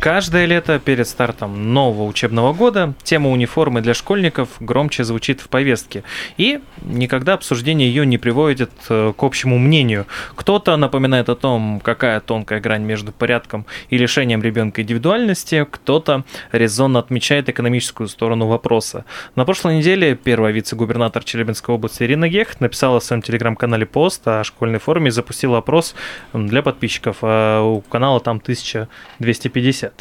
Каждое лето перед стартом нового учебного года тема униформы для школьников громче звучит в повестке. И никогда обсуждение ее не приводит э, к общему мнению. Кто-то напоминает о том, какая тонкая грань между порядком и лишением ребенка индивидуальности, кто-то резонно отмечает экономическую сторону вопроса. На прошлой неделе первая вице-губернатор Челябинской области Ирина Гех написала в своем телеграм-канале пост о школьной форме и запустила опрос для подписчиков. А у канала там 1250.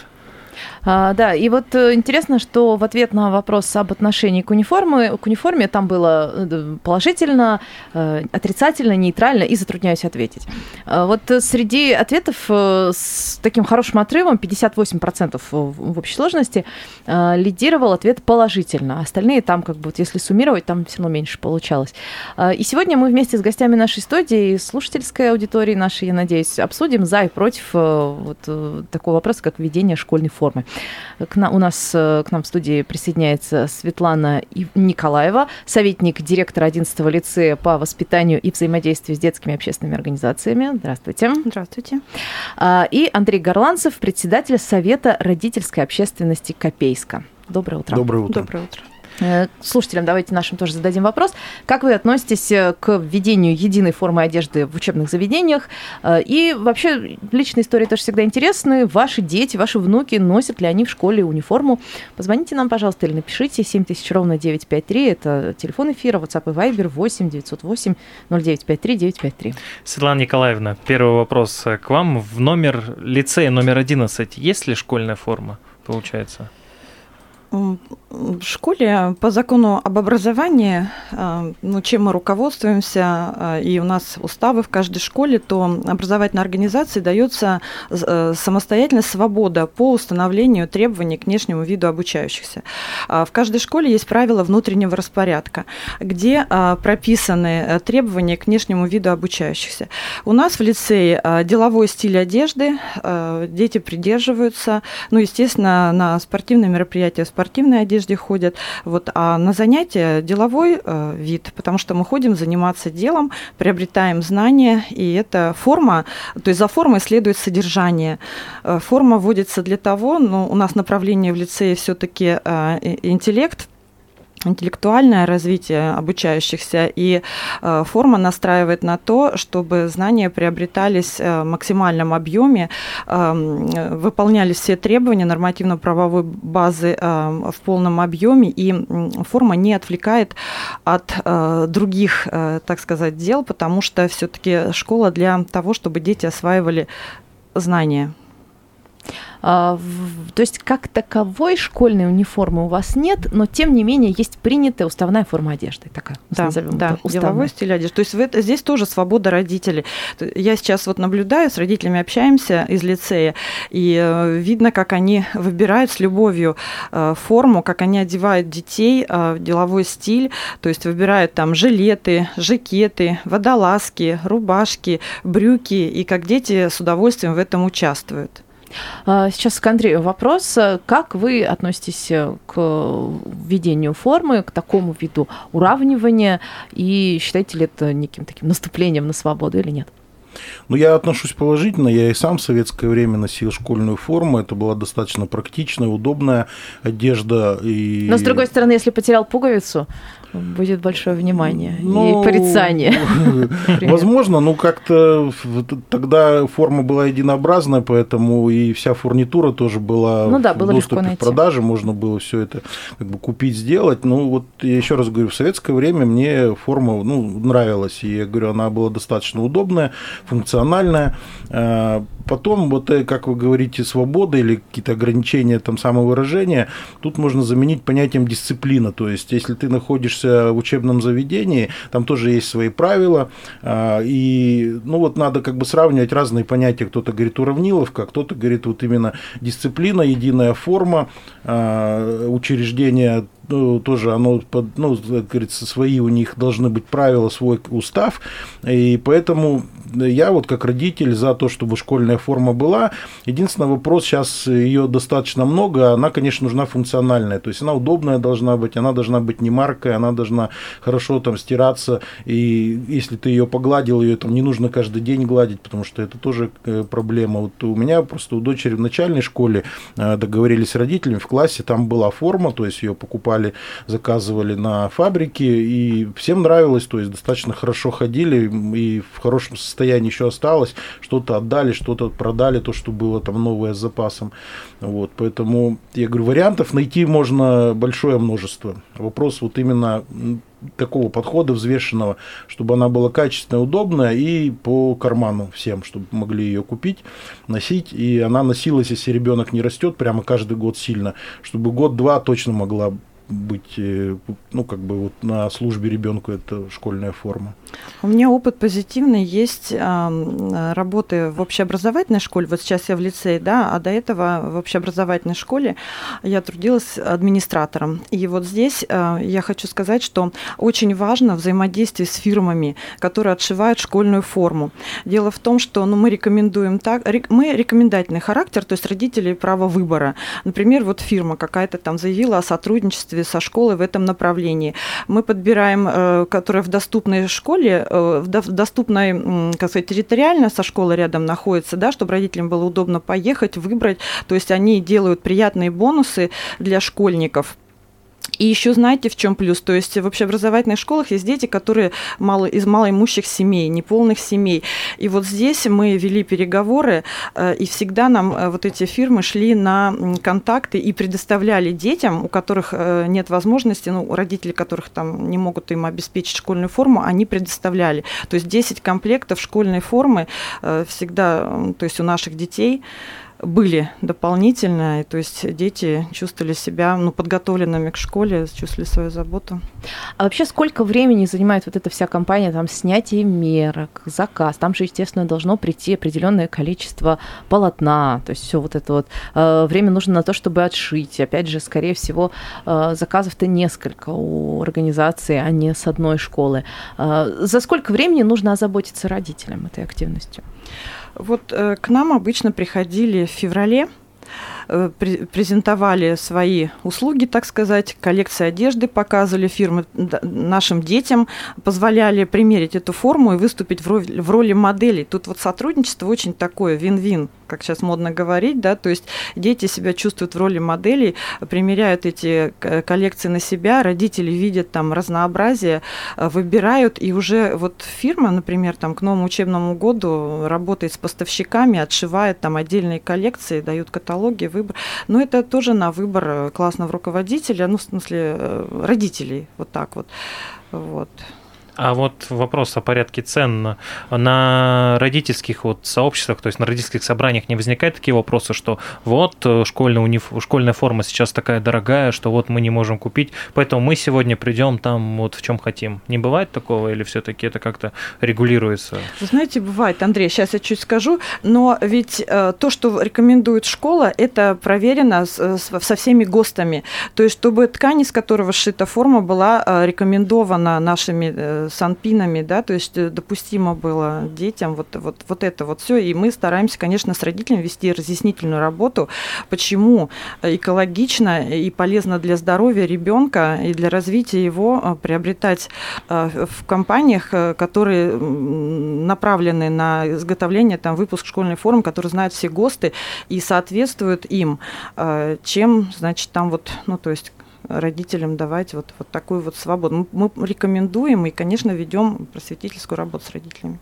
А, да, и вот э, интересно, что в ответ на вопрос об отношении к униформе, к униформе там было э, положительно, э, отрицательно, нейтрально и затрудняюсь ответить. А Вот среди ответов с таким хорошим отрывом, 58% в общей сложности, лидировал ответ положительно. Остальные там, как бы, вот если суммировать, там все равно меньше получалось. И сегодня мы вместе с гостями нашей студии, слушательской аудитории нашей, я надеюсь, обсудим за и против вот такого вопроса, как введение школьной формы. К на, у нас э, к нам в студии присоединяется Светлана Николаева, советник директора 11 лицея по воспитанию и взаимодействию с детскими общественными организациями. Здравствуйте. Здравствуйте. А, и Андрей Горланцев, председатель Совета родительской общественности Копейска. Доброе утро. Доброе утро. Доброе утро. Э, слушателям давайте нашим тоже зададим вопрос. Как вы относитесь э, к введению единой формы одежды в учебных заведениях? Э, и вообще личные истории тоже всегда интересны. Ваши дети, ваши внуки, носят ли они в школе униформу? Позвоните нам, пожалуйста, или напишите 7000 ровно 953. Это телефон эфира, WhatsApp и Viber 8 908 0953 953. Светлана Николаевна, первый вопрос к вам. В номер лицея номер 11 есть ли школьная форма, получается? В школе по закону об образовании, а, ну, чем мы руководствуемся, а, и у нас уставы в каждой школе, то образовательной организации дается э, самостоятельная свобода по установлению требований к внешнему виду обучающихся. А, в каждой школе есть правила внутреннего распорядка, где прописаны э, требования к внешнему виду обучающихся. У нас в лицее деловой стиль одежды, дети придерживаются, ну, естественно, на спортивные мероприятия спортивной одежде ходят, вот, а на занятия деловой э, вид, потому что мы ходим заниматься делом, приобретаем знания, и эта форма, то есть за формой следует содержание. Э, форма вводится для того, ну, у нас направление в лицее все-таки э, интеллект, интеллектуальное развитие обучающихся, и э, форма настраивает на то, чтобы знания приобретались э, в максимальном объеме, э, выполнялись все требования нормативно-правовой базы в полном объеме, и форма не отвлекает от других, так сказать, дел, потому что все-таки школа для того, чтобы дети осваивали знания. А, то есть как таковой школьной униформы у вас нет, но тем не менее есть принятая уставная форма одежды. Такая, да, назовем да, это деловой стиль одежды. То есть это, здесь тоже свобода родителей. Я сейчас вот наблюдаю, с родителями общаемся из лицея, и э, видно, как они выбирают с любовью э, форму, как они одевают детей э, в деловой стиль, то есть выбирают там жилеты, жакеты, водолазки, рубашки, брюки, и как дети с удовольствием в этом участвуют. А, сейчас к Андрею вопрос. Как вы относитесь к введению формы, к такому виду уравнивания? И считаете ли это неким таким наступлением на свободу или нет? Ну, я отношусь положительно. Я и сам в советское время носил школьную форму. Это была достаточно практичная, удобная одежда. И... Но, с другой стороны, если потерял пуговицу, будет большое внимание ну, и порицание. Возможно, но как-то тогда форма была единообразная, поэтому и вся фурнитура тоже была ну, да, было в доступе в продаже, можно было все это как бы купить, сделать. Ну вот я еще раз говорю, в советское время мне форма ну, нравилась, и я говорю, она была достаточно удобная, функциональная. Потом, вот э, как вы говорите, свобода или какие-то ограничения там самовыражения, тут можно заменить понятием дисциплина. То есть, если ты находишься в учебном заведении, там тоже есть свои правила. А, и, ну, вот надо как бы сравнивать разные понятия. Кто-то говорит уравниловка, кто-то говорит вот именно дисциплина, единая форма, а, учреждения ну, тоже оно, ну, как говорится, свои у них должны быть правила, свой устав, и поэтому я вот как родитель за то, чтобы школьная форма была. Единственный вопрос, сейчас ее достаточно много, она, конечно, нужна функциональная. То есть она удобная должна быть, она должна быть не маркой, она должна хорошо там стираться. И если ты ее погладил, ее там не нужно каждый день гладить, потому что это тоже э, проблема. Вот у меня просто у дочери в начальной школе э, договорились с родителями в классе, там была форма, то есть ее покупали, заказывали на фабрике, и всем нравилось, то есть достаточно хорошо ходили, и в хорошем состоянии еще осталось, что-то отдали, что-то продали, то, что было там новое с запасом. Вот, поэтому, я говорю, вариантов найти можно большое множество. Вопрос вот именно такого подхода взвешенного, чтобы она была качественная, удобная и по карману всем, чтобы могли ее купить, носить. И она носилась, если ребенок не растет прямо каждый год сильно, чтобы год-два точно могла быть, э, ну, как бы вот на службе ребенку это школьная форма. У меня опыт позитивный есть э, работы в общеобразовательной школе. Вот сейчас я в лицее, да, а до этого в общеобразовательной школе я трудилась администратором. И вот здесь э, я хочу сказать, что очень важно взаимодействие с фирмами, которые отшивают школьную форму. Дело в том, что ну, мы рекомендуем так, мы рекомендательный характер, то есть родители право выбора. Например, вот фирма какая-то там заявила о сотрудничестве со школой в этом направлении. Мы подбираем, э, которая в доступной школе, школе, э, в доступной, как сказать, территориально со школой рядом находится, да, чтобы родителям было удобно поехать, выбрать. То есть они делают приятные бонусы для школьников. И еще знаете, в чем плюс? То есть в общеобразовательных школах есть дети, которые мало, из малоимущих семей, неполных семей. И вот здесь мы вели переговоры, э, и всегда нам э, вот эти фирмы шли на контакты и предоставляли детям, у которых э, нет возможности, ну, родители которых там не могут им обеспечить школьную форму, они предоставляли. То есть 10 комплектов школьной формы всегда, то есть у наших детей были дополнительно, и, то есть дети чувствовали себя ну, подготовленными к школе, чувствовали свою заботу. А вообще сколько времени занимает вот эта вся компания, там, снятие мерок, заказ? Там же, естественно, должно прийти определенное количество полотна, то есть все вот это вот. Э, время нужно на то, чтобы отшить. Опять же, скорее всего, э, заказов-то несколько у организации, а не с одной школы. Э, за сколько времени нужно озаботиться родителям этой активностью? Вот э, к нам обычно приходили в феврале, презентовали свои услуги, так сказать, коллекции одежды показывали фирмы нашим детям, позволяли примерить эту форму и выступить в роли, в роли моделей. Тут вот сотрудничество очень такое вин-вин как сейчас модно говорить, да, то есть дети себя чувствуют в роли моделей, примеряют эти коллекции на себя, родители видят там разнообразие, э, выбирают, и уже вот фирма, например, там к новому учебному году работает с поставщиками, отшивает там отдельные коллекции, дают каталоги, выбор. Но это тоже на выбор э, классного руководителя, ну, в смысле, э, родителей, вот так вот. Вот. А вот вопрос о порядке цен на родительских вот сообществах, то есть на родительских собраниях не возникают такие вопросы, что вот э, школьная, униф... школьная форма сейчас такая дорогая, что вот мы не можем купить, поэтому мы сегодня придем там вот в чем хотим. Не бывает такого или все-таки это как-то регулируется? Вы знаете, бывает, Андрей, сейчас я чуть скажу, но ведь э, то, что рекомендует школа, это проверено с, со всеми ГОСТами. То есть, чтобы ткань, из которого сшита форма, была э, рекомендована нашими э, санпинами, да, то есть э, допустимо было детям вот, вот, вот это вот все. И мы стараемся, конечно, с родителями вести разъяснительную работу, почему экологично и полезно для здоровья ребенка и для развития его э, приобретать э, в компаниях, которые направлены на изготовление, там, выпуск школьной формы, которые знают все ГОСТы и соответствуют им, чем, значит, там вот, ну, то есть родителям давать вот, вот такую вот свободу. Мы рекомендуем и, конечно, ведем просветительскую работу с родителями.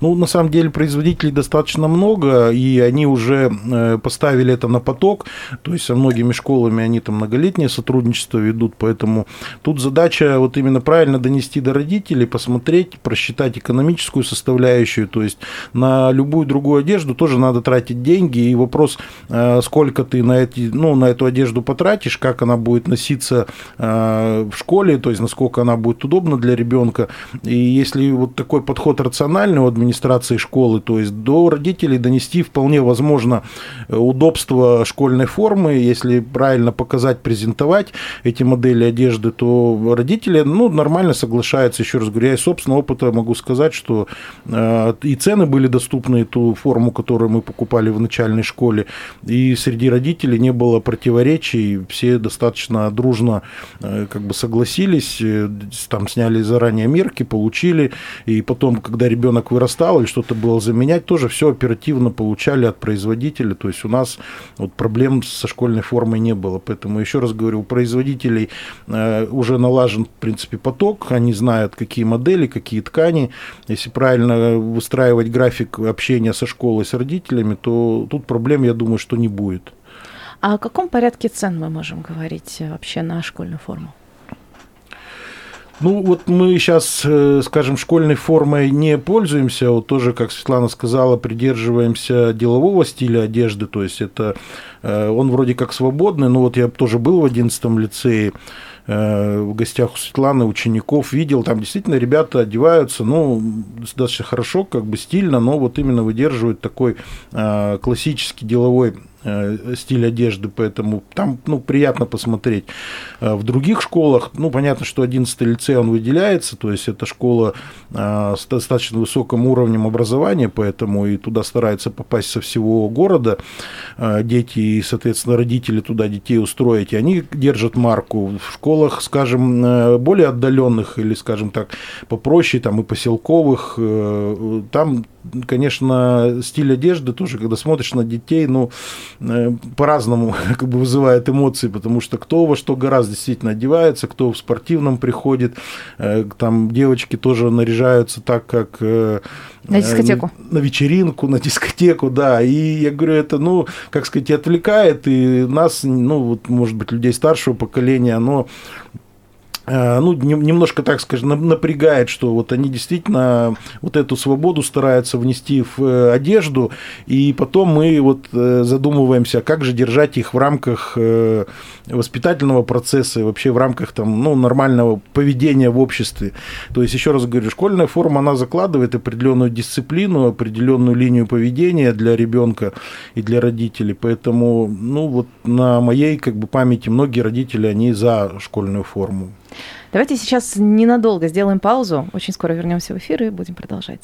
Ну, на самом деле, производителей достаточно много, и они уже э, поставили это на поток, то есть со многими школами они там многолетнее сотрудничество ведут, поэтому тут задача вот именно правильно донести до родителей, посмотреть, просчитать экономическую составляющую, то есть на любую другую одежду тоже надо тратить деньги, и вопрос, э, сколько ты на, эти, ну, на эту одежду потратишь, как она будет носиться э, в школе, то есть насколько она будет удобна для ребенка, и если вот такой подход рациональный, профессиональной у администрации школы, то есть до родителей донести вполне возможно э, удобство школьной формы, если правильно показать, презентовать эти модели одежды, то родители ну, нормально соглашаются. Еще раз говорю, я из собственного опыта могу сказать, что э, и цены были доступны, ту форму, которую мы покупали в начальной школе, и среди родителей не было противоречий, все достаточно дружно э, как бы согласились, там сняли заранее мерки, получили, и потом, когда ребенок вырастал или что-то было заменять, тоже все оперативно получали от производителя, то есть у нас вот проблем со школьной формой не было, поэтому еще раз говорю, у производителей э, уже налажен, в принципе, поток, они знают, какие модели, какие ткани, если правильно выстраивать график общения со школой, с родителями, то тут проблем, я думаю, что не будет. А о каком порядке цен мы можем говорить э, вообще на школьную форму? Ну, вот мы сейчас, э, скажем, школьной формой не пользуемся, вот тоже, как Светлана сказала, придерживаемся делового стиля одежды, то есть это э, он вроде как свободный, но вот я тоже был в 11 лицее, э, в гостях у Светланы, учеников, видел, там действительно ребята одеваются, ну, достаточно хорошо, как бы стильно, но вот именно выдерживают такой классический деловой стиль одежды, поэтому там ну, приятно посмотреть. Э, в других школах, ну, понятно, что 11 лицей, он выделяется, то есть это школа э, с достаточно высоким уровнем образования, поэтому и туда стараются попасть со всего города дети и, соответственно, родители туда детей устроить, и они держат марку. В школах, скажем, более отдаленных или, скажем так, попроще, там и поселковых, там конечно, стиль одежды тоже, когда смотришь на детей, ну, э, по-разному как бы вызывает эмоции, потому что кто во что гораздо действительно одевается, кто в спортивном приходит, э, там девочки тоже наряжаются так, как... Э, на дискотеку. На, вечеринку, на дискотеку, да. И я говорю, это, ну, как сказать, отвлекает, и нас, ну, вот, может быть, людей старшего поколения, оно ну, немножко, так скажем, напрягает, что вот они действительно вот эту свободу стараются внести в э, одежду, и потом мы вот э, задумываемся, как же держать их в рамках воспитательного процесса и вообще в рамках там, ну, нормального поведения в обществе. То есть, еще раз говорю, школьная форма, она закладывает определенную дисциплину, определенную линию поведения для ребенка и для родителей, поэтому, ну, вот на моей как бы памяти многие родители, они за школьную форму. Давайте сейчас ненадолго сделаем паузу. Очень скоро вернемся в эфир и будем продолжать.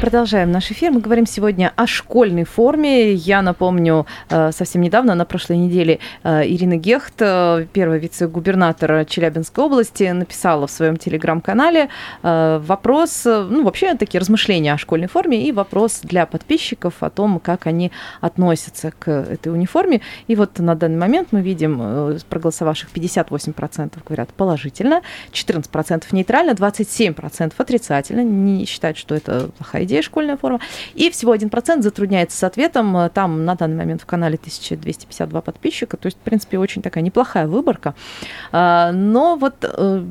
Продолжаем наш эфир. Мы говорим сегодня о школьной форме. Я напомню, э, совсем недавно, на прошлой неделе, э, Ирина Гехт, э, первый вице-губернатор Челябинской области, написала в своем телеграм-канале вопрос, ну, вообще такие размышления о школьной форме и вопрос для подписчиков о том, как они относятся к этой униформе. И вот на данный момент мы видим проголосовавших 58% говорят положительно, 14% нейтрально, 27% отрицательно, не считают, что это плохая идея школьная форма. И всего 1% затрудняется с ответом. Там на данный момент в канале 1252 подписчика. То есть, в принципе, очень такая неплохая выборка. А, но вот э,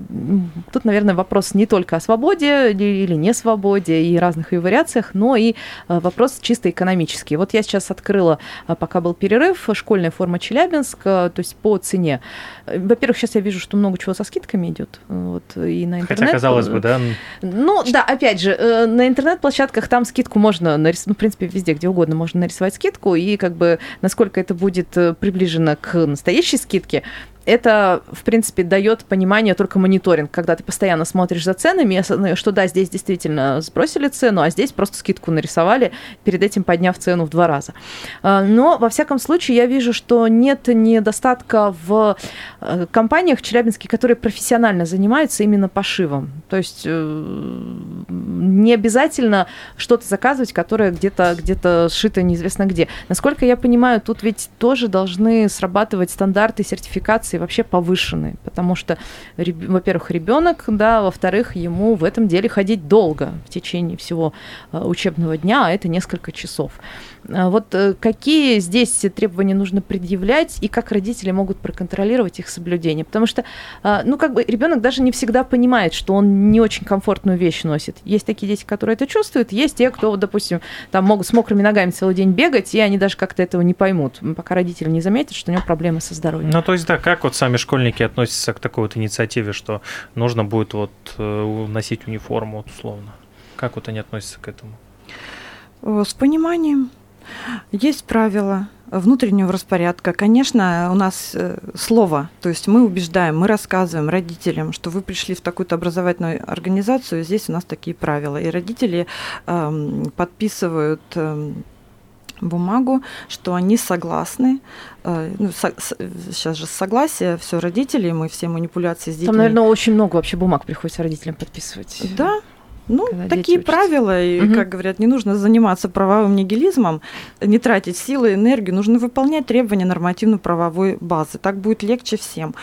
тут, наверное, вопрос не только о свободе или не свободе и разных ее вариациях, но и э, вопрос чисто экономический. Вот я сейчас открыла, э, пока был перерыв, школьная форма Челябинск, то есть по цене. Во-первых, сейчас я вижу, что много чего со скидками идет. Вот, и на интернет. Хотя, казалось бы, да? Ну, да, опять же, на интернет-площадке площадках там скидку можно нарисовать, ну, в принципе, везде, где угодно можно нарисовать скидку, и как бы насколько это будет э, приближено к настоящей скидке, это, в принципе, дает понимание только мониторинг, когда ты постоянно смотришь за ценами, что да, здесь действительно сбросили цену, а здесь просто скидку нарисовали, перед этим подняв цену в два раза. А, но, во всяком случае, я вижу, что нет недостатка в э, компаниях Челябинске, которые профессионально занимаются именно пошивом. То есть э, не обязательно что-то заказывать, которое где-то где сшито неизвестно где. Насколько я понимаю, тут ведь тоже должны срабатывать стандарты сертификации вообще повышены, потому что, во-первых, ребенок, да, во-вторых, ему в этом деле ходить долго в течение всего э, учебного дня, а это несколько часов. А вот э, какие здесь требования нужно предъявлять и как родители могут проконтролировать их соблюдение? Потому что, а, ну, как бы ребенок даже не всегда понимает, что он не очень комфортную вещь носит. Есть такие дети, которые это чувствуют, есть те, кто, допустим, там могут с мокрыми ногами целый день бегать, и они даже как-то этого не поймут, пока родители не заметят, что у него проблемы со здоровьем. Ну, то есть, да, как вот сами школьники относятся к такой вот инициативе, что нужно будет вот э, носить униформу, вот, условно? Как вот они относятся к этому? Э, С пониманием. Есть правила внутреннего распорядка. Конечно, у нас э, слово, то есть мы убеждаем, мы рассказываем родителям, что вы пришли в такую-то образовательную организацию, здесь у нас такие правила. И родители эм, подписывают эм, бумагу, что они согласны. э, ну, со- сейчас же согласие, все родители, мы все манипуляции с детьми. Там, наверное, очень много вообще бумаг приходится родителям подписывать. Да, ну, когда такие учатся. правила, и, Мгм. как говорят, не нужно заниматься правовым нигилизмом, не тратить силы, энергию, нужно выполнять требования нормативно-правовой базы. Так будет легче всем.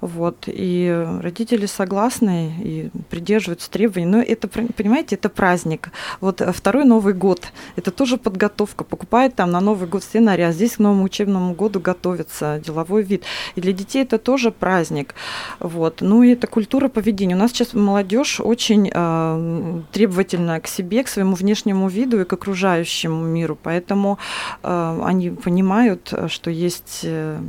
Вот. И родители согласны и придерживаются требований. Но это, понимаете, это праздник. Вот э, второй Новый год, это тоже подготовка. Покупают там на Новый год сценарий, а здесь к новому учебному году готовится деловой вид. И для детей это тоже праздник. Вот. Ну и это культура поведения. У нас сейчас молодежь очень э, требовательна к себе, к своему внешнему виду и к окружающему миру. Поэтому э, они понимают, э, что есть э,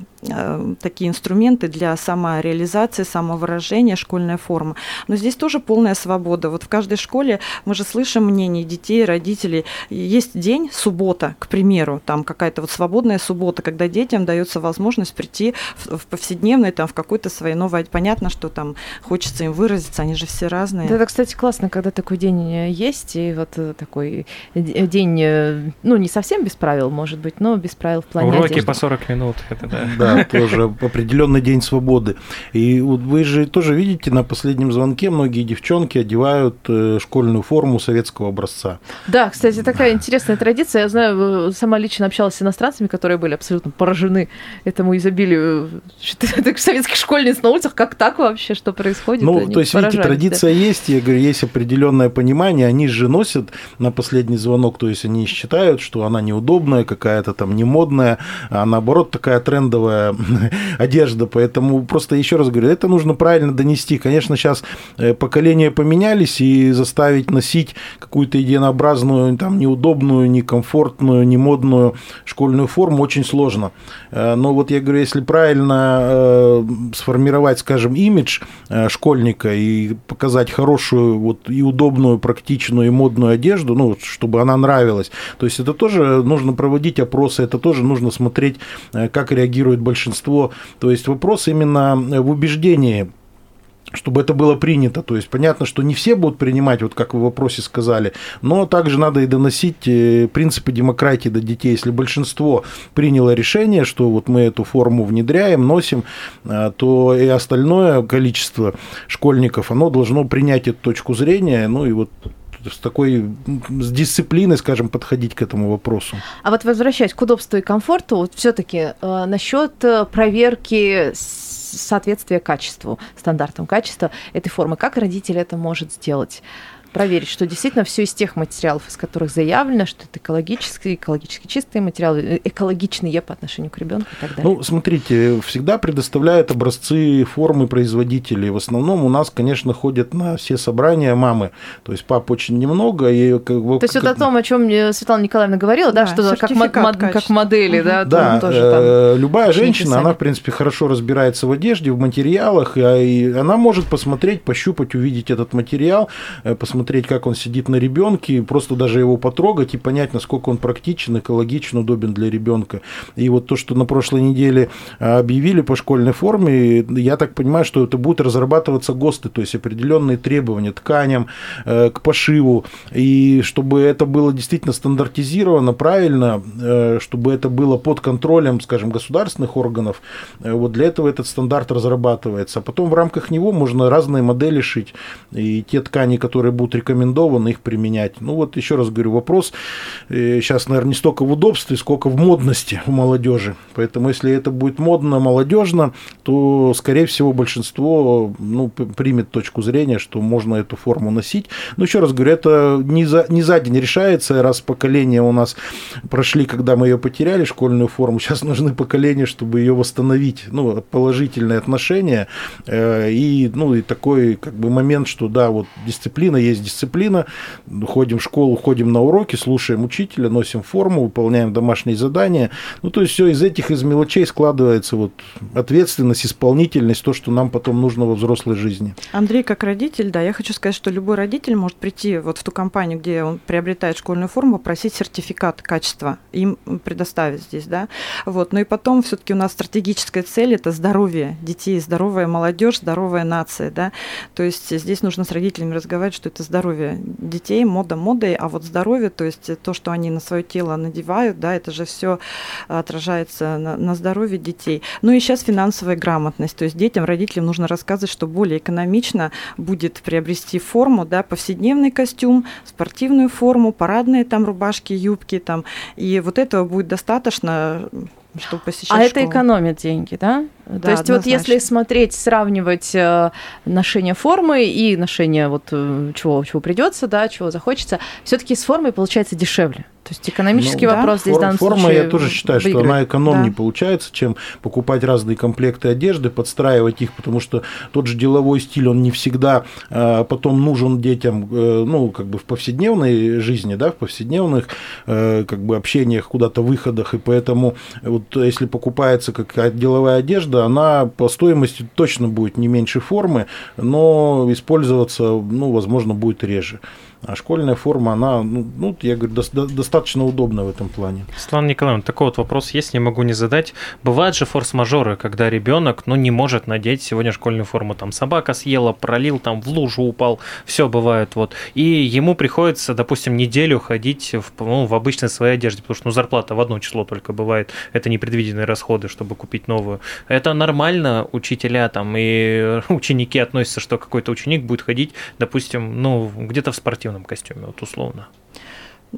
такие инструменты для самореализации, самовыражения, школьная форма. Но здесь тоже полная свобода. Вот в каждой школе мы же слышим мнение детей, родителей. Есть день, суббота, к примеру, там какая-то вот свободная суббота, когда детям дается возможность прийти в, в повседневной, там, в какой-то своей новой... Понятно, что там хочется им выразиться, они же все разные. Да, это, кстати, классно, когда такой день э, есть, и вот э, такой д- день, э, ну, не совсем без правил, может быть, но без правил в плане Уроки одежды. по 40 минут. Это да. Да, тоже определенный день свободы. И вот вы же тоже видите, на последнем звонке многие девчонки одевают э, школьную форму советского образца. Да, кстати, такая интересная традиция. Я знаю, э, сама лично общалась с иностранцами, которые были абсолютно поражены этому изобилию это советских школьниц на улицах. Как так вообще? Что происходит? Ну, Они то есть, видите, поражались, да. традиция есть, я говорю, есть определенное понимание, они же носят на последний звонок, то есть они считают, что она неудобная, какая-то там не модная, а наоборот такая трендовая одежда, поэтому просто еще раз говорю, это нужно правильно донести. Конечно, сейчас поколения поменялись, и заставить носить какую-то единообразную, там, неудобную, некомфортную, немодную школьную форму очень сложно. Э, Но вот я говорю, если правильно э, сформировать, скажем, имидж э, школьника и показать хорошую, вот и удобную, практичную и модную одежду, ну, чтобы она нравилась, то есть это тоже нужно проводить опросы, это тоже нужно смотреть, э, как реагирует большинство. То есть вопрос именно в убеждении чтобы это было принято. То есть понятно, что не все будут принимать, вот как вы в вопросе сказали, но также надо и доносить э, принципы демократии до детей. Если большинство приняло решение, что вот мы эту форму внедряем, носим, э, то и остальное количество школьников, оно должно принять эту точку зрения, ну и вот с такой, с дисциплиной, скажем, подходить к этому вопросу. А вот возвращаясь к удобству и комфорту, вот все-таки э, насчет э, проверки соответствия качеству, стандартам качества этой формы, как родитель это может сделать? Проверить, что действительно все из тех материалов, из которых заявлено, что это экологические, экологически чистые материалы, э, экологичные по отношению к ребенку и так далее. Ну, смотрите, всегда предоставляют образцы формы производителей. В основном у нас, конечно, ходят на все собрания мамы. То есть пап очень немного. И как бы, То есть вот как- о том, о чем Светлана Николаевна говорила, да, Да, что как, мод- как модели, Мгм. да, Да, там тоже э, там. любая женщина, сами. она, в принципе, хорошо разбирается в одежде, в материалах, а и она может посмотреть, пощупать, увидеть этот материал, э, посмотреть, как он сидит на ребенке, просто даже его потрогать и понять, насколько он практичен, экологичен, удобен для ребенка. И вот то, что на прошлой неделе э, объявили по школьной форме, я так понимаю, что это будут разрабатываться ГОСТы, то есть определенные требования тканям, э, к пошиву, и чтобы это было действительно стандартизировано, правильно, э, чтобы это было под контролем, скажем, государственных органов, э, вот для этого этот стандарт разрабатывается. А потом в рамках него можно разные модели шить, и те ткани, которые будут рекомендованы, их применять. Ну вот еще раз говорю, вопрос э, сейчас, наверное, не столько в удобстве, сколько в модности у молодежи. Поэтому если это будет модно, молодежно, то, скорее всего, большинство ну, примет точку зрения, что можно эту форму носить. Но еще раз говорю, это не за, не за день решается, раз поколения у нас прошли, когда мы ее потеряли, школьную форму, сейчас нужны поколения, чтобы ее восстановить, ну, положительные отношения э, и, ну, и такой как бы момент, что да, вот дисциплина есть дисциплина, ходим в школу, ходим на уроки, слушаем учителя, носим форму, выполняем домашние задания. Ну, то есть все из этих, из мелочей складывается вот ответственность, исполнительность, то, что нам потом нужно во взрослой жизни. Андрей, как родитель, да, я хочу сказать, что любой родитель может прийти вот в ту компанию, где он приобретает школьную форму, просить сертификат качества, им предоставить здесь, да. Вот. Ну и потом все-таки у нас стратегическая цель – это здоровье детей, здоровая молодежь, здоровая нация, да. То есть здесь нужно с родителями разговаривать, что это здоровье детей, мода модой, а вот здоровье, то есть то, что они на свое тело надевают, да, это же все отражается на, на здоровье детей. Ну и сейчас финансовая грамотность, то есть детям, родителям нужно рассказывать, что более экономично будет приобрести форму, да, повседневный костюм, спортивную форму, парадные там рубашки, юбки там, и вот этого будет достаточно чтобы посещать А школу. это экономит деньги, да? Да, То есть вот если смотреть, сравнивать э, ношение формы и ношение вот э, чего, чего придется, да, чего захочется, все-таки с формой получается дешевле. То есть экономический Ну, да, вопрос здесь в Фор- данном Форма, случае я тоже считаю, что выигрывает. она экономнее Да. получается, чем покупать разные комплекты одежды, подстраивать их, потому что тот же деловой стиль, он не всегда э, потом нужен детям, э, ну, как бы в повседневной жизни, да, в повседневных, э, как бы, общениях, куда-то выходах, и поэтому вот если покупается какая-то деловая одежда, она по стоимости точно будет не меньше формы, но использоваться, ну, возможно, будет реже. А школьная форма, она, ну, ну, я говорю, до- достаточно удобна в этом плане. Светлана Николаевна, такой вот вопрос есть, не могу не задать. Бывают же форс-мажоры, когда ребенок, ну, не может надеть сегодня школьную форму. Там собака съела, пролил, там в лужу упал. Все бывает вот. И ему приходится, допустим, неделю ходить в, ну, в обычной своей одежде, потому что ну, зарплата в одно число только бывает. Это непредвиденные расходы, чтобы купить новую. Это нормально, учителя там и ученики относятся, что какой-то ученик будет ходить, допустим, ну, где-то в спортивном костюме, вот условно.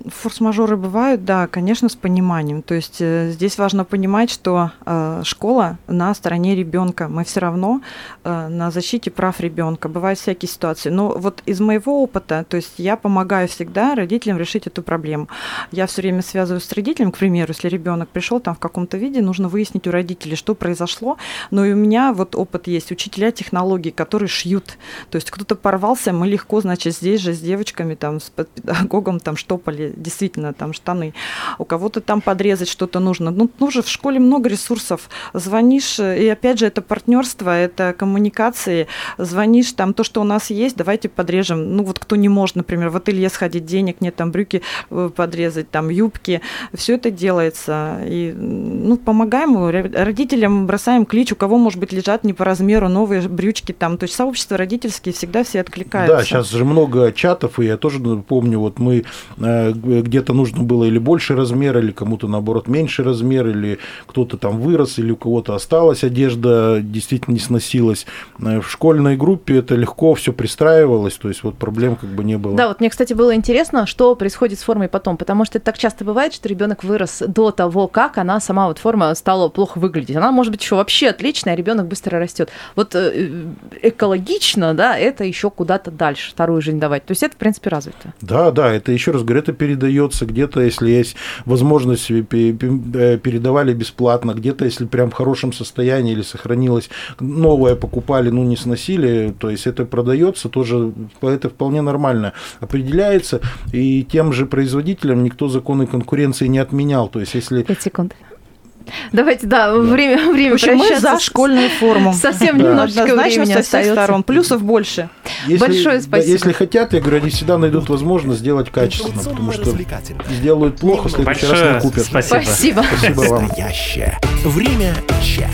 Форс-мажоры бывают, да, конечно, с пониманием. То есть э, здесь важно понимать, что э, школа на стороне ребенка. Мы все равно э, на защите прав ребенка. Бывают всякие ситуации. Но вот из моего опыта, то есть я помогаю всегда родителям решить эту проблему. Я все время связываюсь с родителем, к примеру, если ребенок пришел там в каком-то виде, нужно выяснить у родителей, что произошло. Но и у меня вот опыт есть. Учителя технологий, которые шьют. То есть кто-то порвался, мы легко, значит, здесь же с девочками, там, с педагогом там штопали действительно там штаны. У кого-то там подрезать что-то нужно. Ну, нужно в школе много ресурсов. Звонишь, и опять же, это партнерство, это коммуникации. Звонишь, там то, что у нас есть, давайте подрежем. Ну, вот кто не может, например, в ателье сходить, денег нет, там брюки э, подрезать, там юбки. Все это делается. И, ну, помогаем ро- родителям, бросаем клич, у кого, может быть, лежат не по размеру новые брючки там. То есть сообщества родительские всегда все откликаются. Да, сейчас же много чатов, и я тоже ну, помню, вот мы э, где-то нужно было или больше размер, или кому-то наоборот меньше размер, или кто-то там вырос, или у кого-то осталась одежда, действительно не сносилась. Э, В школьной группе это легко все пристраивалось, то есть вот проблем как бы не было. Да, вот мне, кстати, было интересно, что происходит с формой потом, потому что это так часто бывает, что ребенок вырос до того, как она сама вот форма стала плохо выглядеть. Она может быть еще вообще отличная, а ребенок быстро растет. Вот э, экологично, да, это еще куда-то дальше вторую жизнь давать. То есть это, в принципе, развито. Да, да, это еще раз говорю, это передается где-то, если есть возможность, э, передавали бесплатно, где-то, если прям в хорошем состоянии или сохранилось новое, покупали, ну не сносили, то есть это продается тоже, это вполне нормально определяется, и тем же производителям никто законы конкуренции не отменял, то есть если 5 секунд. Давайте, да, время, время В общем, мы за школьную форму. Совсем Да. немножечко Однозначно времени со всех остается. сторон. Плюсов больше. если, Большое да, спасибо. если хотят, я говорю, они всегда найдут возможность сделать качественно, потому что сделают плохо, в следующий раз не купят. спасибо. Спасибо Спасибо. вам. Настоящее время чат.